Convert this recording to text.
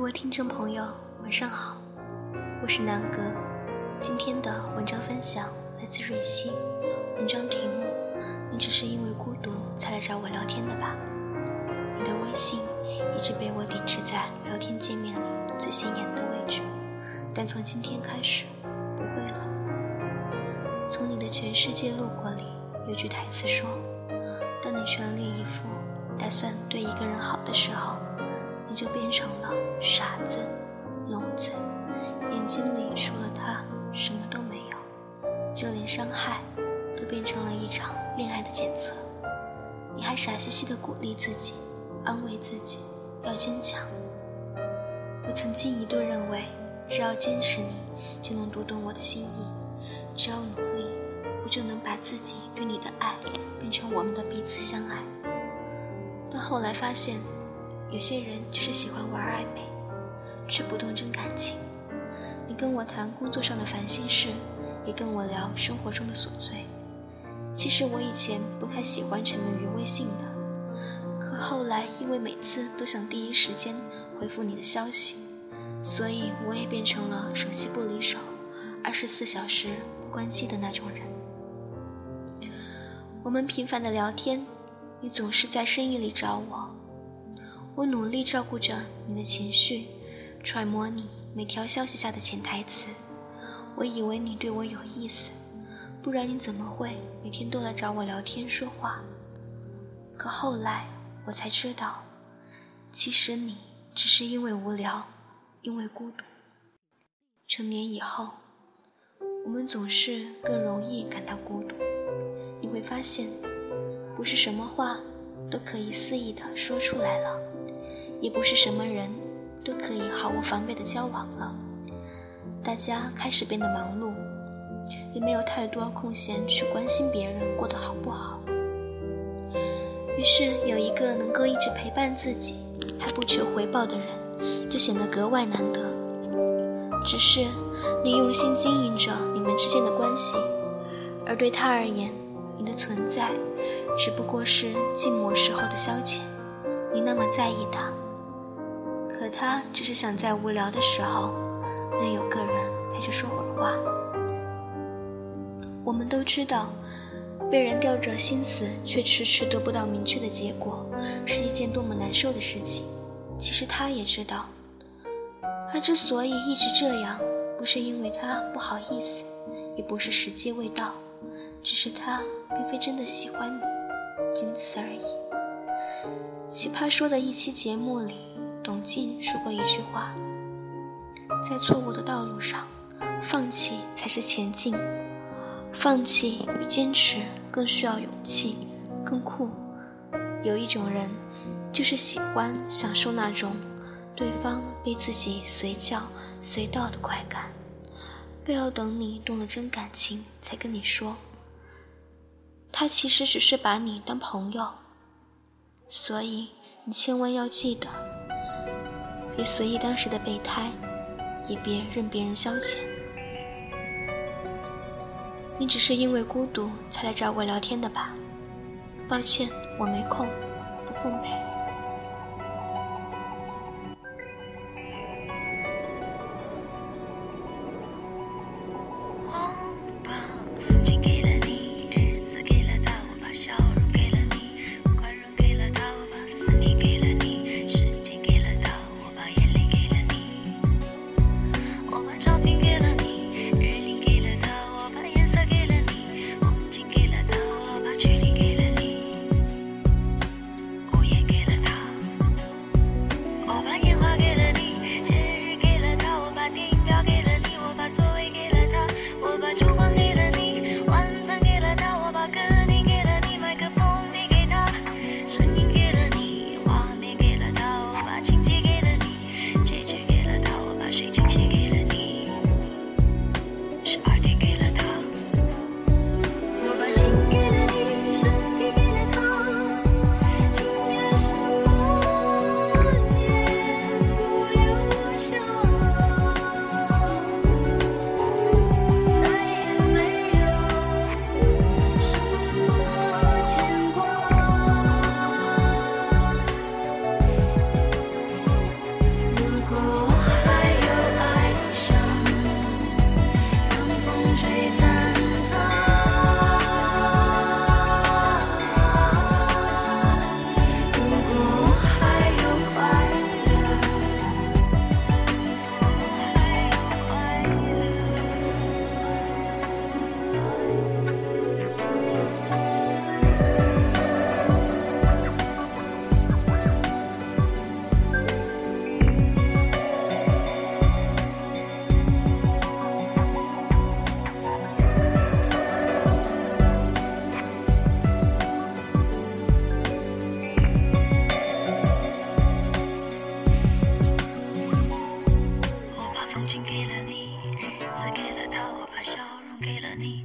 各位听众朋友，晚上好，我是南哥。今天的文章分享来自瑞希，文章题目：你只是因为孤独才来找我聊天的吧？你的微信一直被我顶置在聊天界面里最显眼的位置，但从今天开始不会了。从你的全世界路过里有句台词说：当你全力以赴打算对一个人好的时候。你就变成了傻子、聋子，眼睛里除了他什么都没有，就连伤害都变成了一场恋爱的检测。你还傻兮兮的鼓励自己，安慰自己要坚强。我曾经一度认为，只要坚持，你就能读懂我的心意；只要努力，我就能把自己对你的爱变成我们的彼此相爱。但后来发现。有些人就是喜欢玩暧昧，却不懂真感情。你跟我谈工作上的烦心事，也跟我聊生活中的琐碎。其实我以前不太喜欢沉迷于微信的，可后来因为每次都想第一时间回复你的消息，所以我也变成了手机不离手、二十四小时不关机的那种人。我们频繁的聊天，你总是在深夜里找我。我努力照顾着你的情绪，揣摩你每条消息下的潜台词。我以为你对我有意思，不然你怎么会每天都来找我聊天说话？可后来我才知道，其实你只是因为无聊，因为孤独。成年以后，我们总是更容易感到孤独。你会发现，不是什么话都可以肆意的说出来了。也不是什么人都可以毫无防备的交往了，大家开始变得忙碌，也没有太多空闲去关心别人过得好不好。于是有一个能够一直陪伴自己还不求回报的人，就显得格外难得。只是你用心经营着你们之间的关系，而对他而言，你的存在只不过是寂寞时候的消遣。你那么在意他。可他只是想在无聊的时候，能有个人陪着说会儿话。我们都知道，被人吊着心思却迟迟得不到明确的结果，是一件多么难受的事情。其实他也知道，他之所以一直这样，不是因为他不好意思，也不是时机未到，只是他并非真的喜欢你，仅此而已。奇葩说的一期节目里。董静说过一句话：“在错误的道路上，放弃才是前进。放弃比坚持更需要勇气，更酷。有一种人，就是喜欢享受那种对方被自己随叫随到的快感，非要等你动了真感情才跟你说。他其实只是把你当朋友，所以你千万要记得。”别随意当时的备胎，也别任别人消遣。你只是因为孤独才来找我聊天的吧？抱歉，我没空，不奉陪。me.